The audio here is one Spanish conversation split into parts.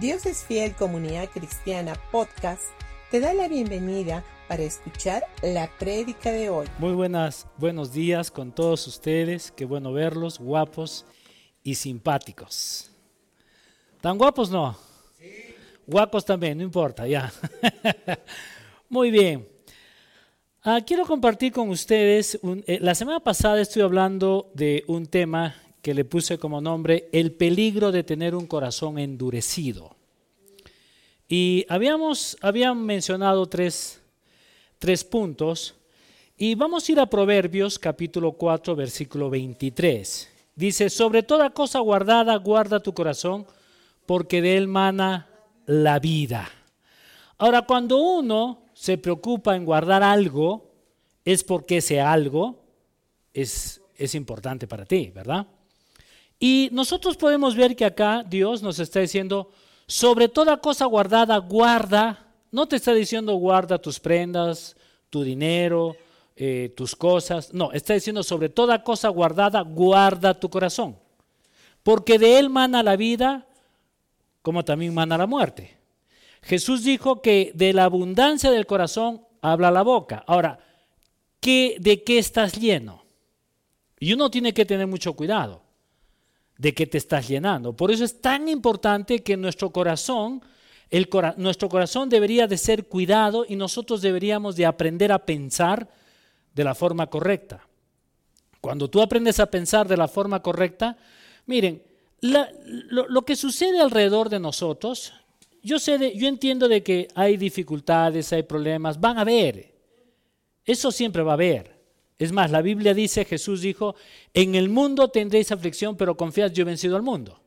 Dios es Fiel Comunidad Cristiana Podcast te da la bienvenida para escuchar la prédica de hoy. Muy buenas, buenos días con todos ustedes. Qué bueno verlos, guapos y simpáticos. ¿Tan guapos no? Sí. Guapos también, no importa, ya. Muy bien. Ah, quiero compartir con ustedes, eh, la semana pasada estuve hablando de un tema que le puse como nombre El peligro de tener un corazón endurecido. Y habíamos habían mencionado tres, tres puntos y vamos a ir a Proverbios capítulo 4 versículo 23. Dice, sobre toda cosa guardada, guarda tu corazón, porque de él mana la vida. Ahora, cuando uno se preocupa en guardar algo, es porque ese algo es, es importante para ti, ¿verdad? Y nosotros podemos ver que acá Dios nos está diciendo, sobre toda cosa guardada, guarda. No te está diciendo guarda tus prendas, tu dinero, eh, tus cosas. No, está diciendo sobre toda cosa guardada, guarda tu corazón. Porque de él mana la vida, como también mana la muerte. Jesús dijo que de la abundancia del corazón habla la boca. Ahora, ¿qué, ¿de qué estás lleno? Y uno tiene que tener mucho cuidado de que te estás llenando. Por eso es tan importante que nuestro corazón, nuestro corazón debería de ser cuidado y nosotros deberíamos de aprender a pensar de la forma correcta. Cuando tú aprendes a pensar de la forma correcta, miren, lo, que sucede alrededor de nosotros, yo, sé yo entiendo de que hay dificultades, hay problemas, van a haber. Eso siempre va a haber. Es más, la Biblia dice, Jesús dijo, en el mundo tendréis aflicción, pero confiad, yo he vencido al mundo.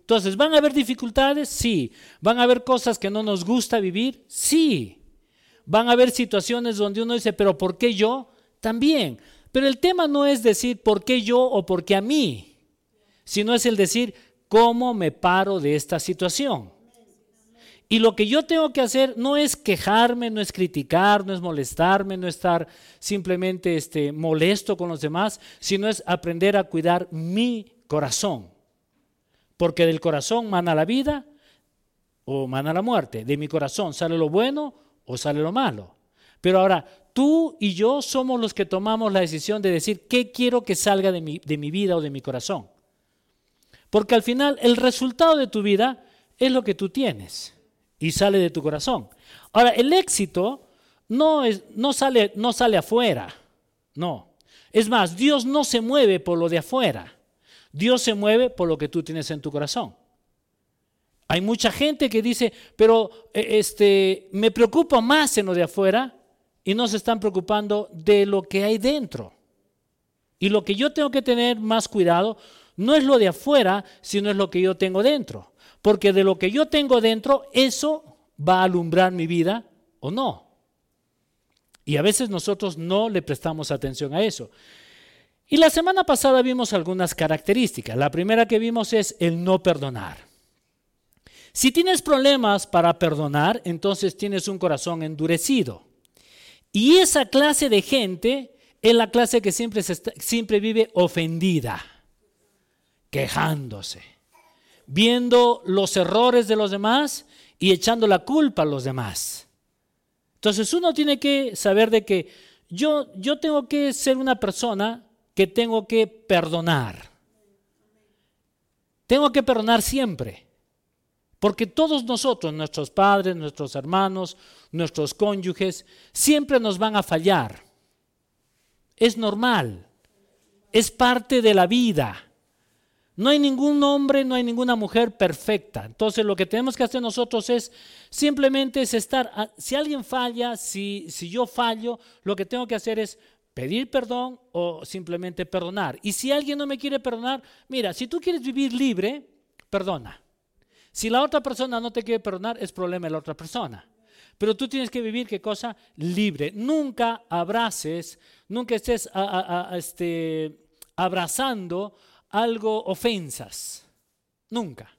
Entonces, ¿van a haber dificultades? Sí. ¿Van a haber cosas que no nos gusta vivir? Sí. ¿Van a haber situaciones donde uno dice, pero ¿por qué yo? También. Pero el tema no es decir por qué yo o por qué a mí, sino es el decir cómo me paro de esta situación. Y lo que yo tengo que hacer no es quejarme, no es criticar, no es molestarme, no estar simplemente este, molesto con los demás, sino es aprender a cuidar mi corazón. Porque del corazón mana la vida o mana la muerte. De mi corazón sale lo bueno o sale lo malo. Pero ahora, tú y yo somos los que tomamos la decisión de decir qué quiero que salga de mi, de mi vida o de mi corazón. Porque al final el resultado de tu vida es lo que tú tienes y sale de tu corazón. Ahora, el éxito no, es, no, sale, no sale afuera, no. Es más, Dios no se mueve por lo de afuera, Dios se mueve por lo que tú tienes en tu corazón. Hay mucha gente que dice, pero e, este, me preocupo más en lo de afuera y no se están preocupando de lo que hay dentro. Y lo que yo tengo que tener más cuidado no es lo de afuera, sino es lo que yo tengo dentro. Porque de lo que yo tengo dentro, eso va a alumbrar mi vida o no. Y a veces nosotros no le prestamos atención a eso. Y la semana pasada vimos algunas características. La primera que vimos es el no perdonar. Si tienes problemas para perdonar, entonces tienes un corazón endurecido. Y esa clase de gente es la clase que siempre, siempre vive ofendida, quejándose viendo los errores de los demás y echando la culpa a los demás. Entonces uno tiene que saber de que yo, yo tengo que ser una persona que tengo que perdonar. Tengo que perdonar siempre. Porque todos nosotros, nuestros padres, nuestros hermanos, nuestros cónyuges, siempre nos van a fallar. Es normal. Es parte de la vida. No hay ningún hombre, no hay ninguna mujer perfecta. Entonces lo que tenemos que hacer nosotros es simplemente es estar, si alguien falla, si, si yo fallo, lo que tengo que hacer es pedir perdón o simplemente perdonar. Y si alguien no me quiere perdonar, mira, si tú quieres vivir libre, perdona. Si la otra persona no te quiere perdonar, es problema de la otra persona. Pero tú tienes que vivir, ¿qué cosa? Libre. Nunca abraces, nunca estés este, abrazando algo ofensas. Nunca.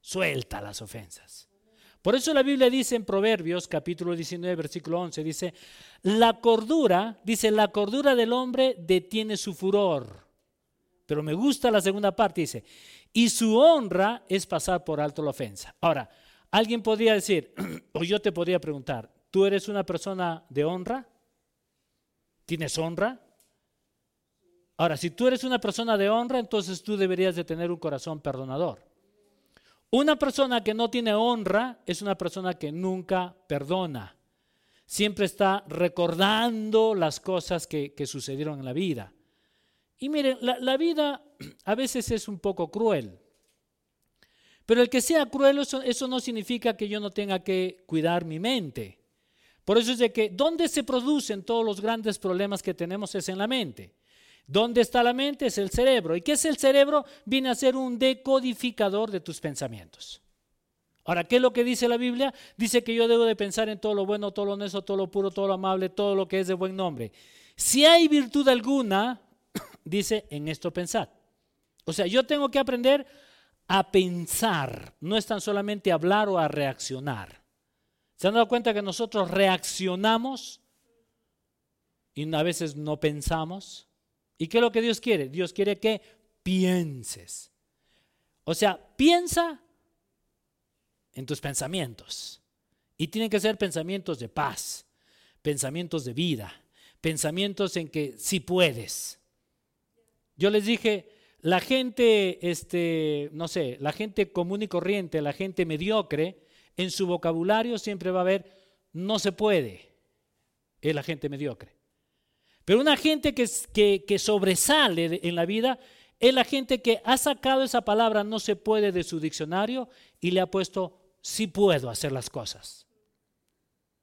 Suelta las ofensas. Por eso la Biblia dice en Proverbios capítulo 19 versículo 11, dice, la cordura, dice, la cordura del hombre detiene su furor. Pero me gusta la segunda parte, dice, y su honra es pasar por alto la ofensa. Ahora, alguien podría decir, o yo te podría preguntar, ¿tú eres una persona de honra? ¿Tienes honra? Ahora, si tú eres una persona de honra, entonces tú deberías de tener un corazón perdonador. Una persona que no tiene honra es una persona que nunca perdona. Siempre está recordando las cosas que, sucedieron en la vida. Y miren, la, la, vida a veces es un poco cruel. Pero el que sea cruel, eso, eso no significa que yo no tenga que cuidar mi mente. Por eso es de que donde se producen todos los grandes problemas que tenemos es en la mente. ¿Dónde está la mente? Es el cerebro. ¿Y qué es el cerebro? Viene a ser un decodificador de tus pensamientos. Ahora, ¿qué es lo que dice la Biblia? Dice que yo debo de pensar en todo lo bueno, todo lo honesto, todo lo puro, todo lo amable, todo lo que es de buen nombre. Si hay virtud alguna, dice, en esto pensad. O sea, yo tengo que aprender a pensar, no es tan solamente hablar o a reaccionar. ¿Se han dado cuenta que nosotros reaccionamos y a veces no pensamos? ¿Y qué es lo que Dios quiere? Dios quiere que pienses. O sea, piensa en tus pensamientos. Y tienen que ser pensamientos de paz, pensamientos de vida, pensamientos en que sí puedes. Yo les dije, la gente, este, no sé, la gente común y corriente, la gente mediocre, en su vocabulario siempre va a haber no se puede. Es la gente mediocre. Pero una gente que, que, sobresale en la vida es la gente que ha sacado esa palabra no se puede de su diccionario y le ha puesto sí puedo hacer las cosas.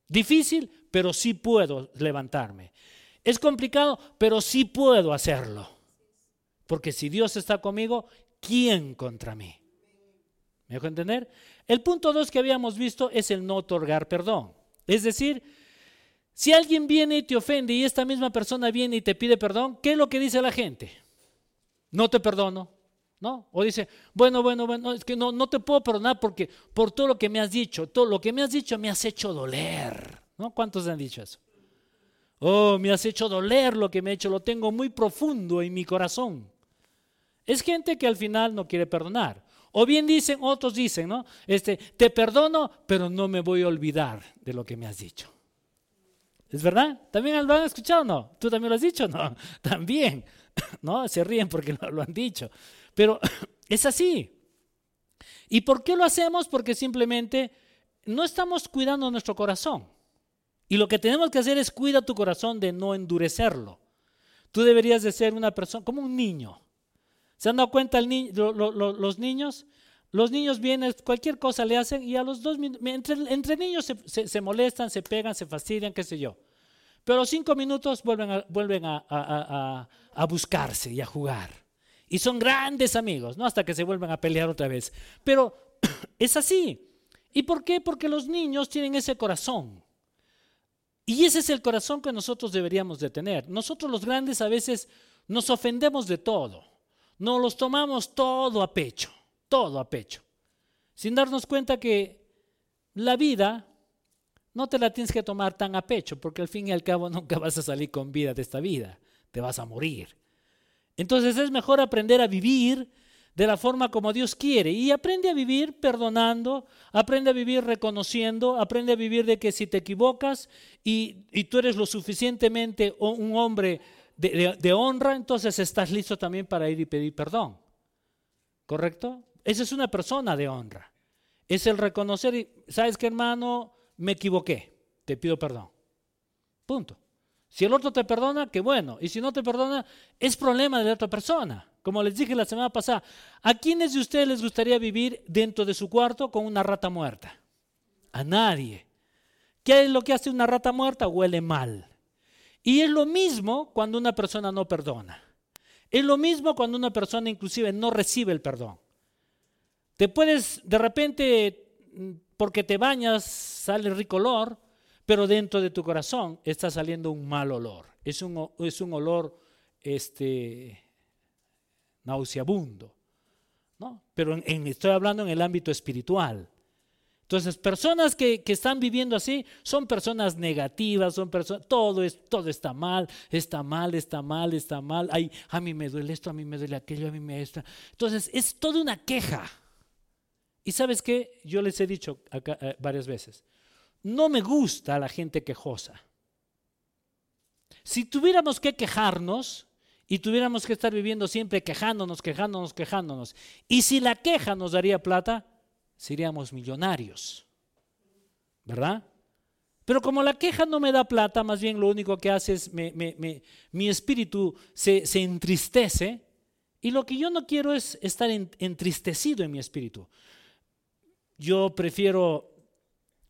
Difícil, pero sí puedo levantarme. Es complicado, pero sí puedo hacerlo. Porque si Dios está conmigo, ¿quién contra mí? ¿Me dejo entender? El punto dos que habíamos visto es el no otorgar perdón. Es decir, si alguien viene y te ofende y esta misma persona viene y te pide perdón, ¿qué es lo que dice la gente? No te perdono. ¿No? O dice, bueno, bueno, bueno, es que no, no te puedo perdonar porque por todo lo que me has dicho, todo lo que me has dicho me has hecho doler. ¿No? ¿Cuántos han dicho eso? Oh, me has hecho doler lo que me he hecho, lo tengo muy profundo en mi corazón. Es gente que al final no quiere perdonar. O bien dicen, otros dicen, ¿no? Este, te perdono, pero no me voy a olvidar de lo que me has dicho. ¿Es verdad? ¿También lo han escuchado no? ¿Tú también lo has dicho? No, también. ¿No? Se ríen porque lo, han dicho. Pero es así. ¿Y por qué lo hacemos? Porque simplemente no estamos cuidando nuestro corazón. Y lo que tenemos que hacer es cuida tu corazón de no endurecerlo. Tú deberías de ser una persona como un niño. ¿Se han dado cuenta los niños? Los niños vienen, cualquier cosa le hacen y a los dos minutos, entre, niños se, molestan, se pegan, se fastidian, qué sé yo. Pero a los cinco minutos vuelven, a, buscarse y a jugar. Y son grandes amigos, ¿no? Hasta que se vuelven a pelear otra vez. Pero es así. ¿Y por qué? Porque los niños tienen ese corazón. Y ese es el corazón que nosotros deberíamos de tener. Nosotros los grandes a veces nos ofendemos de todo. Nos los tomamos todo a pecho todo a pecho, sin darnos cuenta que la vida no te la tienes que tomar tan a pecho, porque al fin y al cabo nunca vas a salir con vida de esta vida, te vas a morir. Entonces es mejor aprender a vivir de la forma como Dios quiere y aprende a vivir perdonando, aprende a vivir reconociendo, aprende a vivir de que si te equivocas y, tú eres lo suficientemente un hombre de honra, entonces estás listo también para ir y pedir perdón. ¿Correcto? Esa es una persona de honra. Es el reconocer, ¿sabes qué hermano? Me equivoqué, te pido perdón. Punto. Si el otro te perdona, qué bueno. Y si no te perdona, es problema de la otra persona. Como les dije la semana pasada, ¿a quiénes de ustedes les gustaría vivir dentro de su cuarto con una rata muerta? A nadie. ¿Qué es lo que hace una rata muerta? Huele mal. Y es lo mismo cuando una persona no perdona. Es lo mismo cuando una persona inclusive no recibe el perdón. Te puedes, de repente, porque te bañas, sale rico olor, pero dentro de tu corazón está saliendo un mal olor. Es un, es un olor este, nauseabundo. ¿no? Pero estoy hablando en el ámbito espiritual. Entonces, personas que, que, están viviendo así son personas negativas, son personas, todo, es, todo está mal, está mal, está mal, está mal. Ay, a mí me duele esto, a mí me duele aquello, a mí me está. Entonces, es toda una queja. Y sabes qué, yo les he dicho eh, varias veces, no me gusta la gente quejosa. Si tuviéramos que quejarnos y tuviéramos que estar viviendo siempre quejándonos, quejándonos, quejándonos, y si la queja nos daría plata, seríamos millonarios. ¿Verdad? Pero como la queja no me da plata, más bien lo único que hace es mi espíritu se, entristece. Y lo que yo no quiero es estar entristecido en mi espíritu. Yo prefiero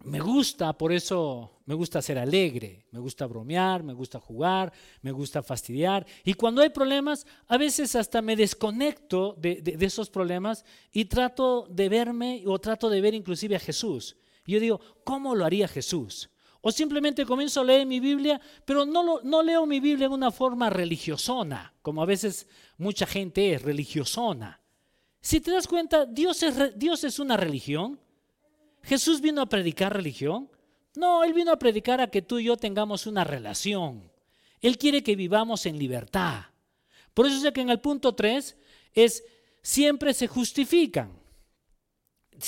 me gusta, por eso me gusta ser alegre, me gusta bromear, me gusta jugar, me gusta fastidiar. Y cuando hay problemas, a veces hasta me desconecto de, esos problemas y trato de verme o trato de ver inclusive a Jesús. yo digo, ¿cómo lo haría Jesús? O simplemente comienzo a leer mi Biblia, pero no, no leo mi Biblia en una forma religiosona, como a veces mucha gente es religiosona. Si te das cuenta, Dios es, Dios es una religión. ¿Jesús vino a predicar religión? No, Él vino a predicar a que tú y yo tengamos una relación. Él quiere que vivamos en libertad. Por eso sé que en el punto 3 es, siempre se justifican.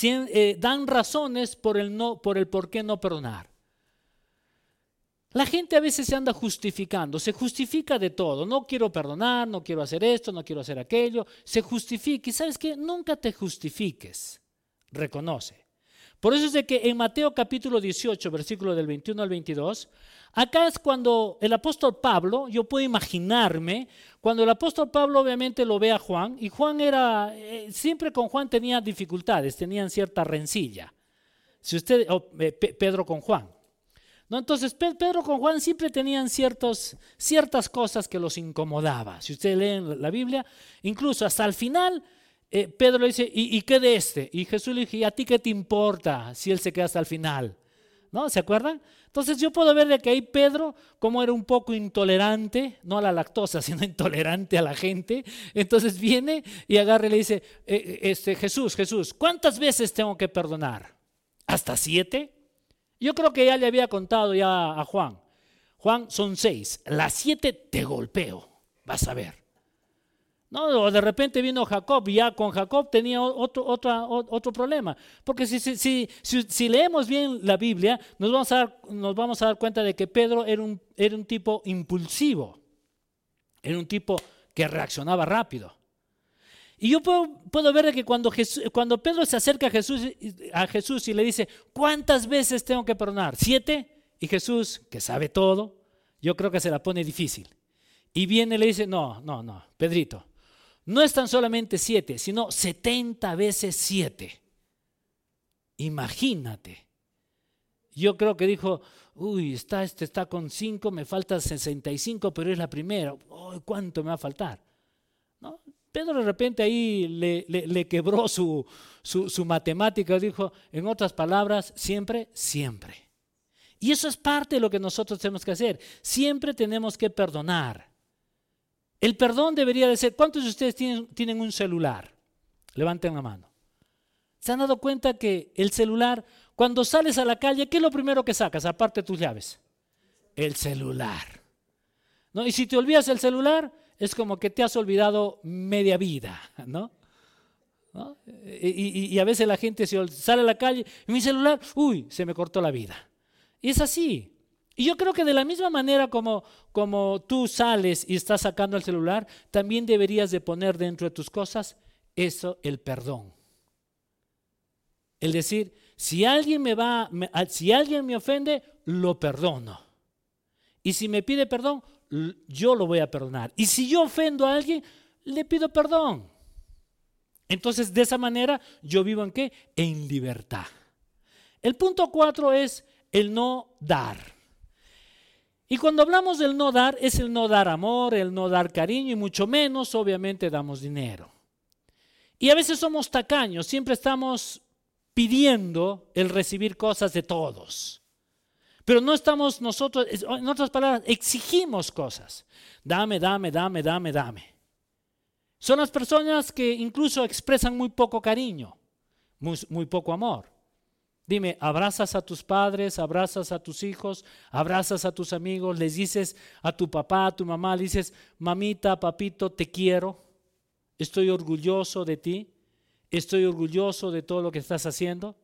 Eh, dan razones por el, no, por el por qué no perdonar. La gente a veces se anda justificando, se justifica de todo. No quiero perdonar, no quiero hacer esto, no quiero hacer aquello. Se justifica. Y sabes qué? Nunca te justifiques. Reconoce. Por eso es de que en Mateo capítulo 18, versículo del 21 al 22, acá es cuando el apóstol Pablo, yo puedo imaginarme, cuando el apóstol Pablo obviamente lo ve a Juan, y Juan era, eh, siempre con Juan tenía dificultades, tenían cierta rencilla. Si usted, eh, Pedro con Juan. ¿No? Entonces, Pedro con Juan siempre tenían ciertos, ciertas cosas que los incomodaba. Si ustedes leen la Biblia, incluso hasta el final, eh, Pedro le dice, ¿Y, qué de este? Y Jesús le dice, ¿y a ti qué te importa si él se queda hasta el final? ¿No? ¿Se acuerdan? Entonces yo puedo ver de que ahí Pedro, como era un poco intolerante, no a la lactosa, sino intolerante a la gente, entonces viene y agarra y le dice, eh, eh, este, Jesús, Jesús, ¿cuántas veces tengo que perdonar? ¿Hasta siete? Yo creo que ya le había contado ya a Juan. Juan, son seis. Las siete te golpeo, vas a ver. No, de repente vino Jacob y ya con Jacob tenía otro, otro problema. Porque si, si, si, leemos bien la Biblia, nos vamos, a dar, nos vamos a dar cuenta de que Pedro era un, era un tipo impulsivo, era un tipo que reaccionaba rápido. Y yo puedo, puedo ver que cuando, cuando Pedro se acerca a Jesús, a Jesús y le dice, ¿cuántas veces tengo que perdonar? ¿Siete? Y Jesús, que sabe todo, yo creo que se la pone difícil. Y viene y le dice, no, no, no, Pedrito, no es tan solamente siete, sino setenta veces siete. Imagínate. Yo creo que dijo, uy, está, este está con cinco, me falta 65, pero es la primera. ¿Cuánto me va a faltar? Pedro de repente ahí le, quebró su, su, matemática, dijo, en otras palabras, siempre, siempre. Y eso es parte de lo que nosotros tenemos que hacer. Siempre tenemos que perdonar. El perdón debería de ser, ¿cuántos de ustedes tienen, un celular? Levanten la mano. ¿Se han dado cuenta que el celular, cuando sales a la calle, ¿qué es lo primero que sacas, aparte de tus llaves? El celular. ¿No? Y si te olvidas el celular, es como que te has olvidado media vida, ¿no? Y, a veces la gente sale a la calle, mi celular, uy, se me cortó la vida. Y es así. Y yo creo que de la misma manera como, como tú sales y estás sacando el celular, también deberías de poner dentro de tus cosas eso, el perdón. El decir, si alguien me va, si alguien me ofende, lo perdono. Y si me pide perdón, yo lo voy a perdonar. Y si yo ofendo a alguien, le pido perdón. Entonces, de esa manera, yo vivo en qué? En libertad. El punto cuatro es el no dar. Y cuando hablamos del no dar, es el no dar amor, el no dar cariño y mucho menos, obviamente, damos dinero. Y a veces somos tacaños, siempre estamos pidiendo el recibir cosas de todos. Pero no estamos nosotros, en otras palabras, exigimos cosas. Dame, dame, dame, dame, dame. Son las personas que incluso expresan muy poco cariño, muy, poco amor. Dime, abrazas a tus padres, abrazas a tus hijos, abrazas a tus amigos, les dices a tu papá, a tu mamá, le dices, mamita, papito, te quiero, estoy orgulloso de ti. Estoy orgulloso de todo lo que estás haciendo.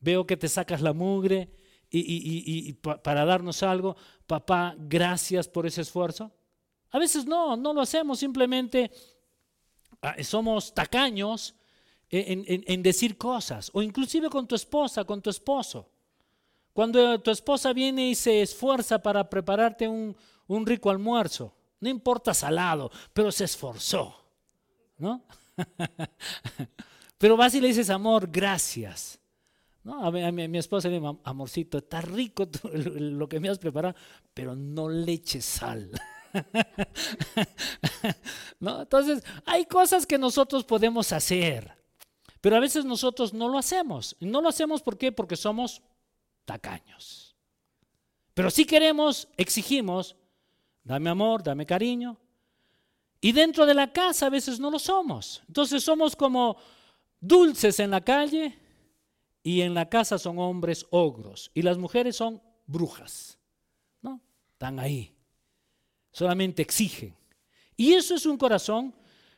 Veo que te sacas la mugre y, para darnos algo. Papá, gracias por ese esfuerzo. A veces no, no lo hacemos, simplemente ah, somos tacaños en, decir cosas, o inclusive con tu esposa, con tu esposo. Cuando tu esposa viene y se esfuerza para prepararte un, un rico almuerzo, no importa salado, pero se esforzó, ¿no? pero vas y le dices, amor, gracias. ¿No? A, mi, esposa le dice, amorcito, está rico lo que me has preparado, pero no le sal. ¿No? Entonces, hay cosas que nosotros podemos hacer, pero a veces nosotros no lo hacemos. no lo hacemos. Porque somos tacaños. Pero si queremos, exigimos, dame amor, dame cariño. Y dentro de la casa a veces no lo somos. Entonces somos como dulces en la calle y en la casa son hombres ogros y las mujeres son brujas. ¿No? Están ahí. Solamente exigen. Y eso es un corazón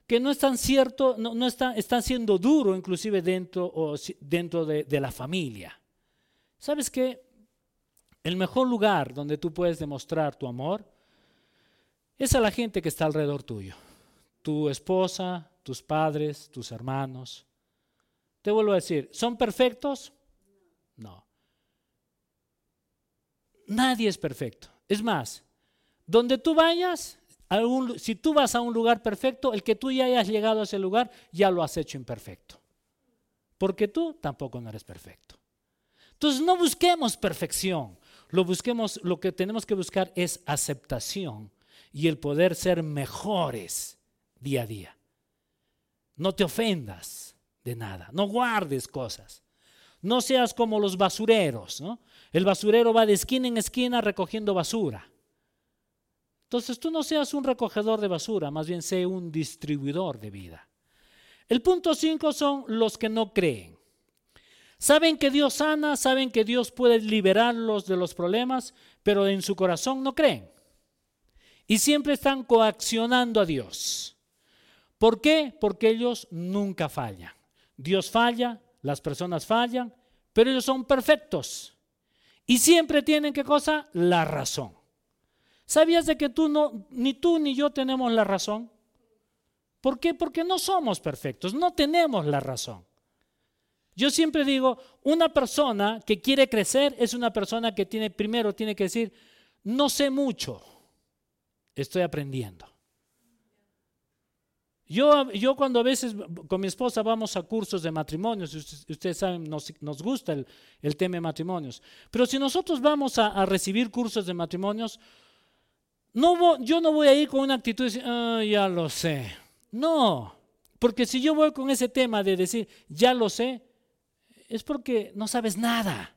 que no es tan cierto, no, está, siendo duro inclusive dentro, o, dentro de, de la familia. ¿Sabes qué? El mejor lugar donde tú puedes demostrar tu amor es a la gente que está alrededor tuyo. Tu esposa, tus padres, tus hermanos. Te vuelvo a decir, ¿son perfectos? No. Nadie es perfecto. Es más, donde tú vayas, si tú vas a un lugar perfecto, el que tú ya hayas llegado a ese lugar, ya lo has hecho imperfecto. Porque tú tampoco no eres perfecto. Entonces no busquemos perfección, lo busquemos, lo que tenemos que buscar es aceptación y el poder ser mejores día a día. No te ofendas de nada, no guardes cosas. No seas como los basureros, ¿no? El basurero va de esquina en esquina recogiendo basura. Entonces tú no seas un recogedor de basura, más bien sé un distribuidor de vida. El punto 5 son los que no creen. Saben que Dios sana, saben que Dios puede liberarlos de los problemas, pero en su corazón no creen. Y siempre están coaccionando a Dios. ¿Por qué? Porque ellos nunca fallan. Dios falla, las personas fallan, pero ellos son perfectos. Y siempre tienen qué cosa? La razón. ¿Sabías de que tú no, ni tú ni yo tenemos la razón? ¿Por qué? Porque no somos perfectos, no tenemos la razón. Yo siempre digo, una persona que quiere crecer es una persona que tiene, primero tiene que decir, no sé mucho, estoy aprendiendo. Yo, yo cuando a veces con mi esposa vamos a cursos de matrimonios, ustedes saben, nos, nos gusta el, tema de matrimonios, pero si nosotros vamos a, recibir cursos de matrimonios, no, yo no voy a ir con una actitud de decir, ah, ya lo sé. No, porque si yo voy con ese tema de decir, ya lo sé, es porque no sabes nada.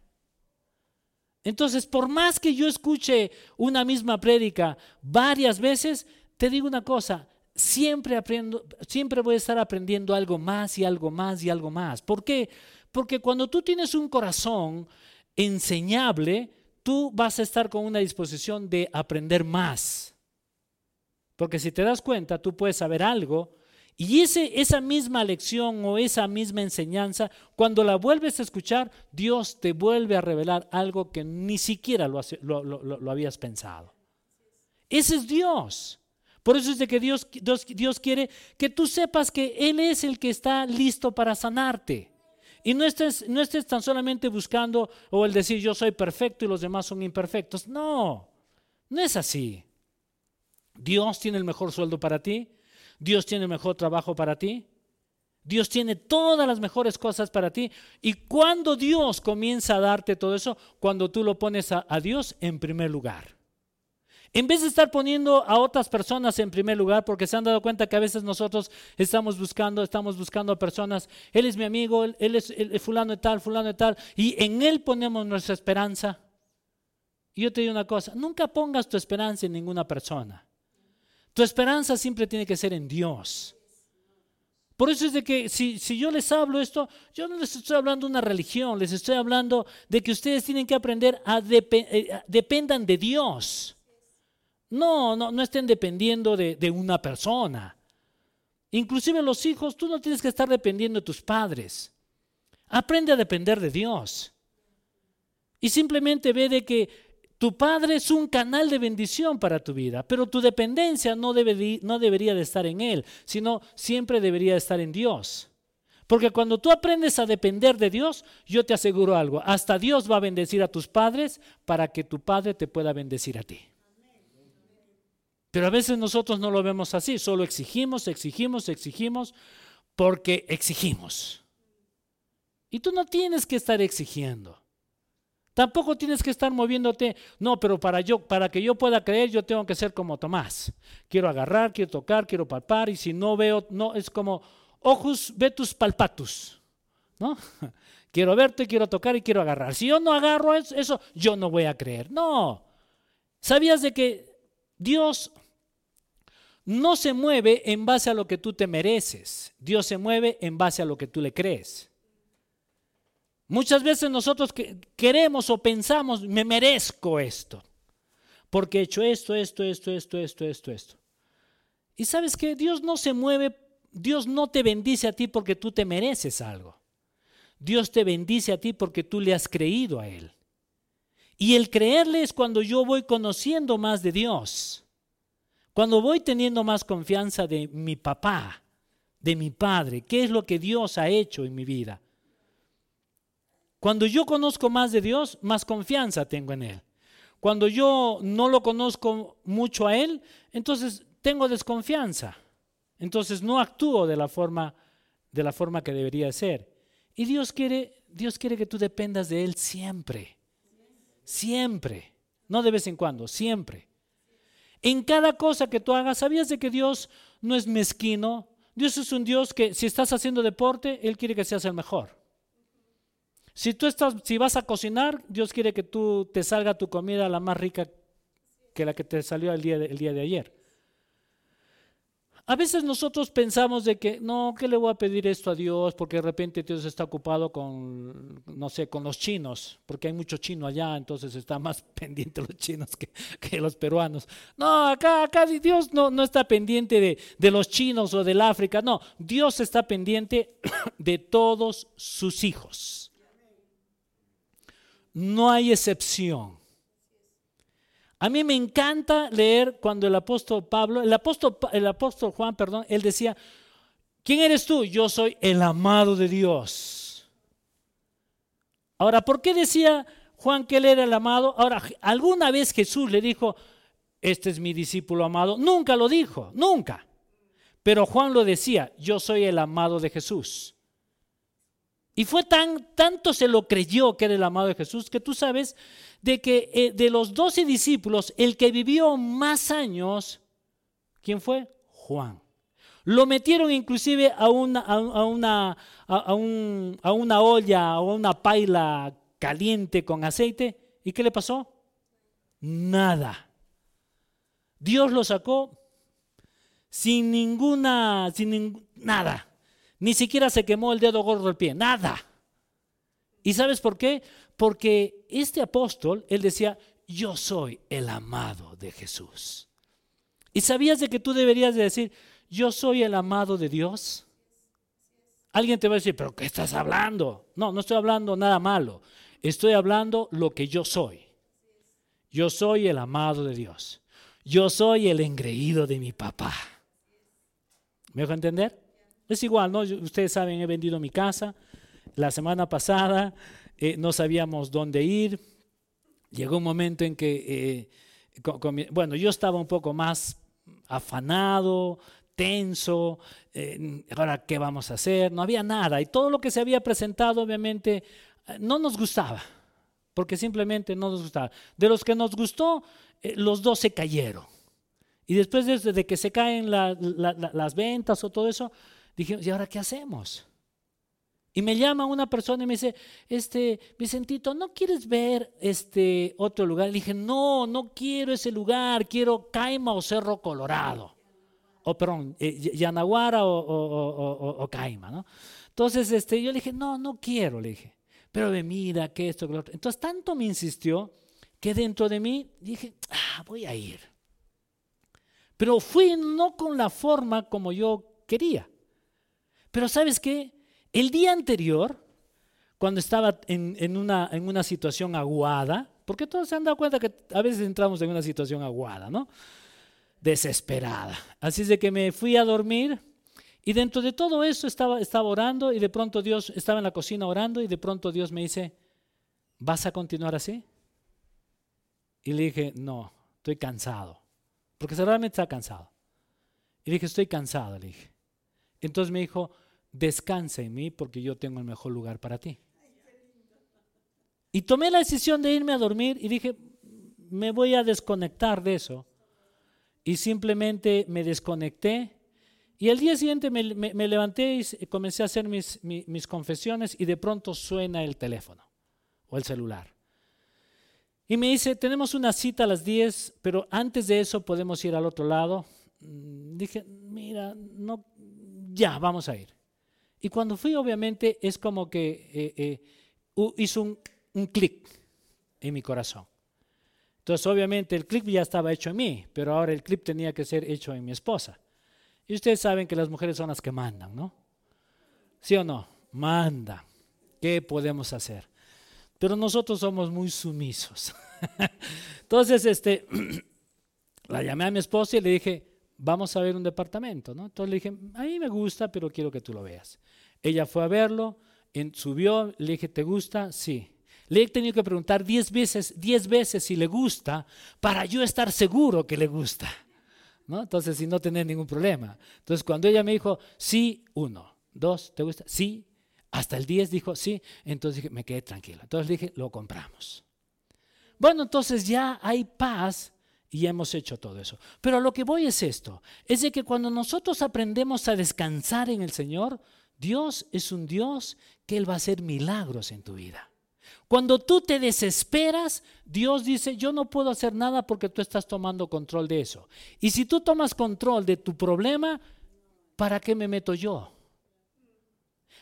Entonces, por más que yo escuche una misma prédica varias veces, te digo una cosa, siempre aprendo, siempre voy a estar aprendiendo algo más y algo más y algo más. ¿Por qué? Porque cuando tú tienes un corazón enseñable, tú vas a estar con una disposición de aprender más. Porque si te das cuenta, tú puedes saber algo y ese, esa misma lección o esa misma enseñanza, cuando la vuelves a escuchar, Dios te vuelve a revelar algo que ni siquiera lo, lo, habías pensado. Ese es Dios. Por eso es de que Dios, Dios, Dios quiere que tú sepas que Él es el que está listo para sanarte. Y no estés, no estés tan solamente buscando o el decir yo soy perfecto y los demás son imperfectos. No, no es así. Dios tiene el mejor sueldo para ti. Dios tiene el mejor trabajo para ti. Dios tiene todas las mejores cosas para ti. Y cuando Dios comienza a darte todo eso, cuando tú lo pones a, Dios en primer lugar. En vez de estar poniendo a otras personas en primer lugar, porque se han dado cuenta que a veces nosotros estamos buscando, estamos buscando a personas, él es mi amigo, él, es fulano de tal, fulano de tal, y en él ponemos nuestra esperanza. Y yo te digo una cosa, nunca pongas tu esperanza en ninguna persona. Tu esperanza siempre tiene que ser en Dios. Por eso es de que si, yo les hablo esto, yo no les estoy hablando de una religión, les estoy hablando de que ustedes tienen que aprender a eh, dependan de Dios. No, no, no estén dependiendo de, una persona. Inclusive los hijos, tú no tienes que estar dependiendo de tus padres. Aprende a depender de Dios. Y simplemente ve de que tu padre es un canal de bendición para tu vida, pero tu dependencia no, debe, no debería de estar en él, sino siempre debería estar en Dios. Porque cuando tú aprendes a depender de Dios, yo te aseguro algo, hasta Dios va a bendecir a tus padres para que tu padre te pueda bendecir a ti. Pero a veces nosotros no lo vemos así, solo exigimos, exigimos, exigimos, porque exigimos. Y tú no tienes que estar exigiendo. Tampoco tienes que estar moviéndote, no, pero para yo para que yo pueda creer, yo tengo que ser como Tomás. Quiero agarrar, quiero tocar, quiero palpar y si no veo, no es como ojus vetus palpatus. ¿No? Quiero verte, quiero tocar y quiero agarrar. Si yo no agarro eso, yo no voy a creer. No. ¿Sabías de que Dios no se mueve en base a lo que tú te mereces? Dios se mueve en base a lo que tú le crees. Muchas veces nosotros queremos o pensamos, me merezco esto, porque he hecho esto, esto, esto, esto, esto, esto, esto. Y sabes que Dios no se mueve Dios no te bendice a ti porque tú te mereces algo. Dios te bendice a ti porque tú le has creído a Él. Y el creerle es cuando yo voy conociendo más de Dios. Cuando voy teniendo más confianza de mi papá, de mi padre, qué es lo que Dios ha hecho en mi vida. Cuando yo conozco más de Dios, más confianza tengo en Él. Cuando yo no lo conozco mucho a Él, entonces tengo desconfianza. Entonces no actúo de la forma, de la forma que debería ser. Y Dios quiere, Dios quiere que tú dependas de Él siempre. Siempre. No de vez en cuando, siempre. En cada cosa que tú hagas, ¿sabías de que Dios no es mezquino? Dios es un Dios que si estás haciendo deporte, Él quiere que seas el mejor. Si tú estás, si vas a cocinar, Dios quiere que tú te salga tu comida la más rica que la que te salió el día el día de ayer. A veces nosotros pensamos de que, no, ¿qué le voy a pedir esto a Dios? Porque de repente Dios está ocupado con, no sé, con los chinos, porque hay mucho chino allá, entonces está más pendiente los chinos que, los peruanos. No, acá, acá Dios no, no está pendiente de, de los chinos o del África, no, Dios está pendiente de todos sus hijos. No hay excepción. A mí me encanta leer cuando el apóstol Pablo, el apóstol, el apóstol Juan, perdón, él decía, ¿quién eres tú? Yo soy el amado de Dios. Ahora, ¿por qué decía Juan que él era el amado? Ahora, ¿alguna vez Jesús le dijo, este es mi discípulo amado? Nunca lo dijo, nunca. Pero Juan lo decía, yo soy el amado de Jesús. Y fue tan, tanto se lo creyó que era el amado de Jesús, que tú sabes de que eh, de los doce discípulos, el que vivió más años, ¿quién fue? Juan. Lo metieron inclusive a una, a, una, a, a una olla o a una paila caliente con aceite. ¿Y qué le pasó? Nada. Dios lo sacó sin ninguna, sin nada. Ni siquiera se quemó el dedo gordo del pie, nada. ¿Y sabes por qué? Porque este apóstol, él decía, yo soy el amado de Jesús. ¿Y sabías de que tú deberías de decir, yo soy el amado de Dios? Alguien te va a decir, pero ¿qué estás hablando? No, no estoy hablando nada malo. Estoy hablando lo que yo soy. Yo soy el amado de Dios. Yo soy el engreído de mi papá. ¿Me dejo entender? Es igual, ¿no? Ustedes saben, he vendido mi casa. La semana pasada eh, no sabíamos dónde ir. Llegó un momento en que, eh, bueno, yo estaba un poco más afanado, tenso, eh, ahora qué vamos a hacer, no había nada. Y todo lo que se había presentado, obviamente, no nos gustaba, porque simplemente no nos gustaba. De los que nos gustó, los dos se cayeron. Y después de, que se caen las ventas o todo eso, Dijimos, ¿y ahora qué hacemos? Y me llama una persona y me dice, este, Vicentito, ¿no quieres ver este otro lugar? Le dije, no, no quiero ese lugar, quiero Caima o Cerro Colorado. O perdón, eh, Yanaguara o, Caima, ¿no? Entonces, este, yo le dije, no, no quiero, le dije. Pero de mira, que esto, que lo otro. Entonces, tanto me insistió que dentro de mí dije, ah, voy a ir. Pero fui no con la forma como yo quería. Pero sabes qué? El día anterior, cuando estaba en, una, situación aguada, porque todos se han dado cuenta que a veces entramos en una situación aguada, ¿no? Desesperada. Así es de que me fui a dormir y dentro de todo eso estaba, estaba orando y de pronto Dios estaba en la cocina orando y de pronto Dios me dice, ¿vas a continuar así? Y le dije, no, estoy cansado. Porque realmente está cansado. Y le dije, estoy cansado, le dije. Entonces me dijo, descansa en mí porque yo tengo el mejor lugar para ti. Y tomé la decisión de irme a dormir y dije, me voy a desconectar de eso. Y simplemente me desconecté. Y al día siguiente me, levanté y comencé a hacer mis, mis confesiones y de pronto suena el teléfono o el celular. Y me dice, tenemos una cita a las 10, pero antes de eso podemos ir al otro lado. Mm, dije, mira, no, ya, vamos a ir. Y cuando fui, obviamente, es como que eh, eh, hizo un, un clic en mi corazón. Entonces, obviamente, el clic ya estaba hecho en mí, pero ahora el clic tenía que ser hecho en mi esposa. Y ustedes saben que las mujeres son las que mandan, ¿no? ¿Sí o no? Manda. ¿Qué podemos hacer? pero nosotros somos muy sumisos. Entonces, este, la llamé a mi esposa y le dije, vamos a ver un departamento, ¿no? Entonces le dije, a mí me gusta, pero quiero que tú lo veas. Ella fue a verlo, subió, le dije, ¿te gusta? Sí. Le he tenido que preguntar diez veces, diez veces si le gusta para yo estar seguro que le gusta. ¿no? Entonces, sin no tener ningún problema. Entonces, cuando ella me dijo, sí, uno, dos, ¿te gusta? Sí, hasta el 10 dijo, sí, entonces dije, me quedé tranquilo. Entonces dije, lo compramos. Bueno, entonces ya hay paz y hemos hecho todo eso. Pero lo que voy es esto, es de que cuando nosotros aprendemos a descansar en el Señor, Dios es un Dios que Él va a hacer milagros en tu vida. Cuando tú te desesperas, Dios dice, yo no puedo hacer nada porque tú estás tomando control de eso. Y si tú tomas control de tu problema, ¿para qué me meto yo?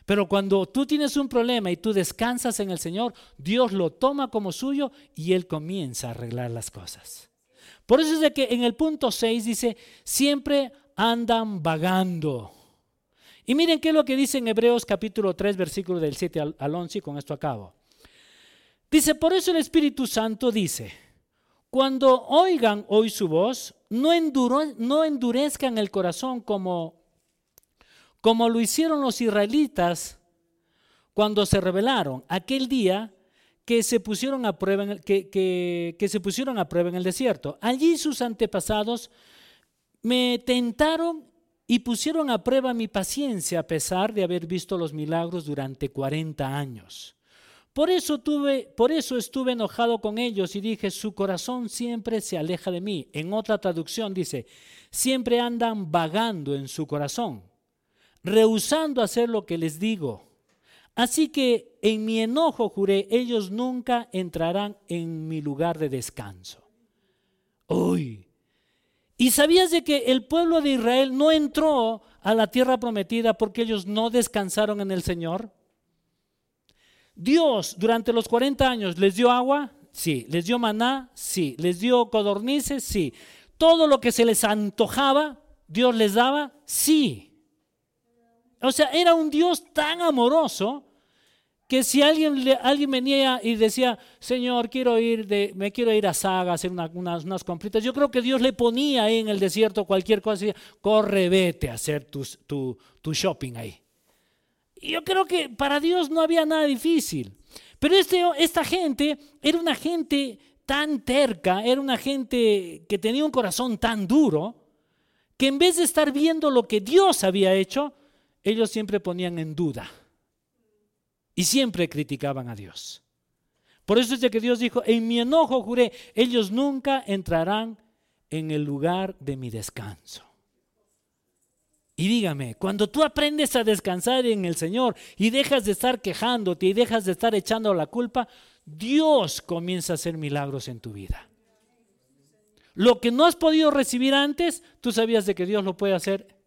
Pero cuando tú tienes un problema y tú descansas en el Señor, Dios lo toma como suyo y Él comienza a arreglar las cosas. Por eso es de que en el punto 6 dice, siempre andan vagando. Y miren qué es lo que dice en Hebreos capítulo 3, versículo del 7 al 11, y con esto acabo. Dice, por eso el Espíritu Santo dice, cuando oigan hoy su voz, no, no endurezcan el corazón como como lo hicieron los israelitas cuando se rebelaron aquel día que se pusieron a prueba en el, que, se pusieron a prueba en el desierto. Allí sus antepasados me tentaron y pusieron a prueba mi paciencia a pesar de haber visto los milagros durante 40 años. Por eso, tuve, por eso estuve enojado con ellos y dije, su corazón siempre se aleja de mí. En otra traducción dice, siempre andan vagando en su corazón rehusando hacer lo que les digo. Así que en mi enojo juré, ellos nunca entrarán en mi lugar de descanso. Uy. ¿Y sabías de que el pueblo de Israel no entró a la tierra prometida porque ellos no descansaron en el Señor? Dios durante los 40 años les dio agua, sí, les dio maná, sí, les dio codornices, sí. Todo lo que se les antojaba, Dios les daba, sí. O sea, era un Dios tan amoroso que si alguien, alguien venía y decía, Señor, quiero ir de, me quiero ir a Saga a hacer unas, compritas, yo creo que Dios le ponía ahí en el desierto cualquier cosa y decía, corre, vete a hacer tu, tu shopping ahí. Y yo creo que para Dios no había nada difícil. Pero este, esta gente era una gente tan terca, era una gente que tenía un corazón tan duro, que en vez de estar viendo lo que Dios había hecho, ellos siempre ponían en duda y siempre criticaban a Dios. Por eso es de que Dios dijo, en mi enojo juré, ellos nunca entrarán en el lugar de mi descanso. Y dígame, cuando tú aprendes a descansar en el Señor y dejas de estar quejándote y dejas de estar echando la culpa, Dios comienza a hacer milagros en tu vida. Lo que no has podido recibir antes, tú sabías de que Dios lo puede hacer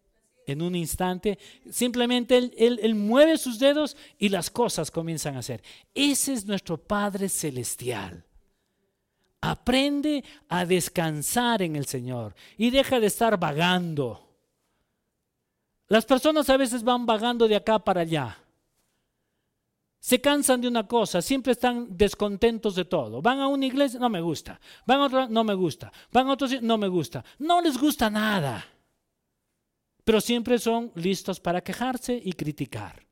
en un instante. Simplemente él, mueve sus dedos y las cosas comienzan a hacer. Ese es nuestro Padre Celestial. Aprende a descansar en el Señor y deja de estar vagando. Las personas a veces van vagando de acá para allá. Se cansan de una cosa, siempre están descontentos de todo. Van a una iglesia, no me gusta. Van a otra, no me gusta. Van a otro, no me gusta. No les gusta nada. Pero siempre son listos para quejarse y criticar.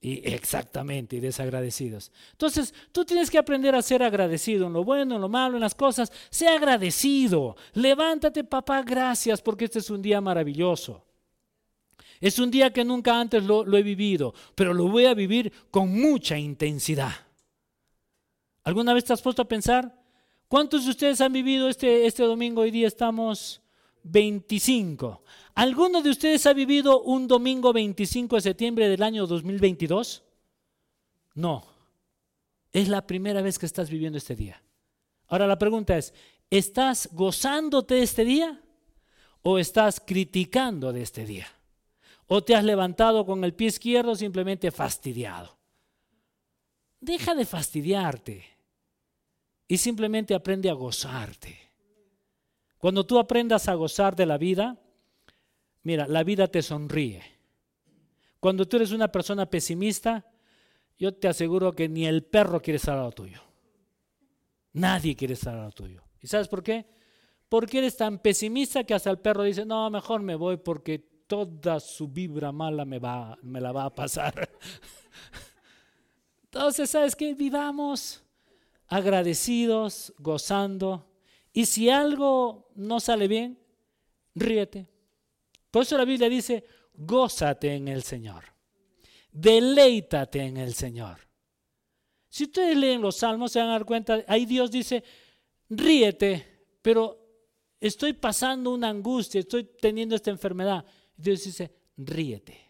Y exactamente, y desagradecidos. Entonces, tú tienes que aprender a ser agradecido en lo bueno, en lo malo, en las cosas. Sea agradecido. Levántate, papá, gracias, porque este es un día maravilloso. Es un día que nunca antes lo, he vivido, pero lo voy a vivir con mucha intensidad. ¿Alguna vez te has puesto a pensar? ¿Cuántos de ustedes han vivido este, este domingo? Hoy día estamos 25. ¿Alguno de ustedes ha vivido un domingo 25 de septiembre del año 2022? No. Es la primera vez que estás viviendo este día. Ahora la pregunta es, ¿estás gozándote de este día o estás criticando de este día? ¿O te has levantado con el pie izquierdo simplemente fastidiado? Deja de fastidiarte y simplemente aprende a gozarte. Cuando tú aprendas a gozar de la vida, mira, la vida te sonríe. Cuando tú eres una persona pesimista, yo te aseguro que ni el perro quiere estar a lo tuyo. Nadie quiere estar a lo tuyo. ¿Y sabes por qué? Porque eres tan pesimista que hasta el perro dice, no, mejor me voy porque toda su vibra mala me, va, me la va a pasar. Entonces, ¿sabes qué? Vivamos agradecidos, gozando y si algo no sale bien, ríete. Por eso la Biblia dice, gózate en el Señor. Deleítate en el Señor. Si ustedes leen los salmos, se van a dar cuenta, ahí Dios dice, ríete, pero estoy pasando una angustia, estoy teniendo esta enfermedad. Dios dice, ríete.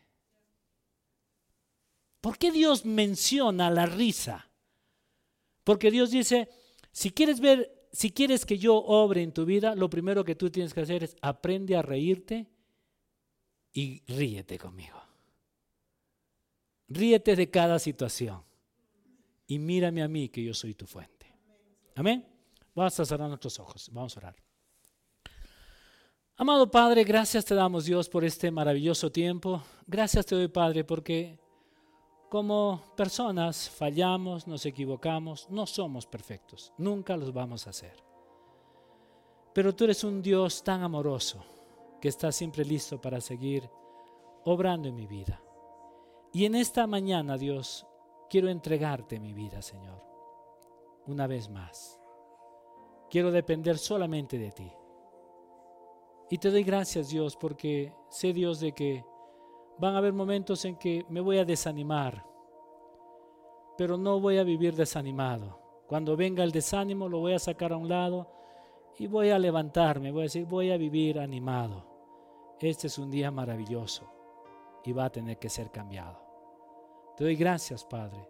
¿Por qué Dios menciona la risa? Porque Dios dice, si quieres ver si quieres que yo obre en tu vida, lo primero que tú tienes que hacer es aprende a reírte y ríete conmigo. Ríete de cada situación y mírame a mí que yo soy tu fuente. Amén. Vamos a cerrar nuestros ojos. Vamos a orar. Amado Padre, gracias te damos Dios por este maravilloso tiempo. Gracias te doy Padre porque como personas fallamos, nos equivocamos, no somos perfectos, nunca los vamos a hacer. Pero tú eres un Dios tan amoroso que está siempre listo para seguir obrando en mi vida. Y en esta mañana, Dios, quiero entregarte mi vida, Señor, una vez más. Quiero depender solamente de ti. Y te doy gracias, Dios, porque sé, Dios, de que Van a haber momentos en que me voy a desanimar, pero no voy a vivir desanimado. Cuando venga el desánimo lo voy a sacar a un lado y voy a levantarme, voy a decir, voy a vivir animado. Este es un día maravilloso y va a tener que ser cambiado. Te doy gracias, Padre,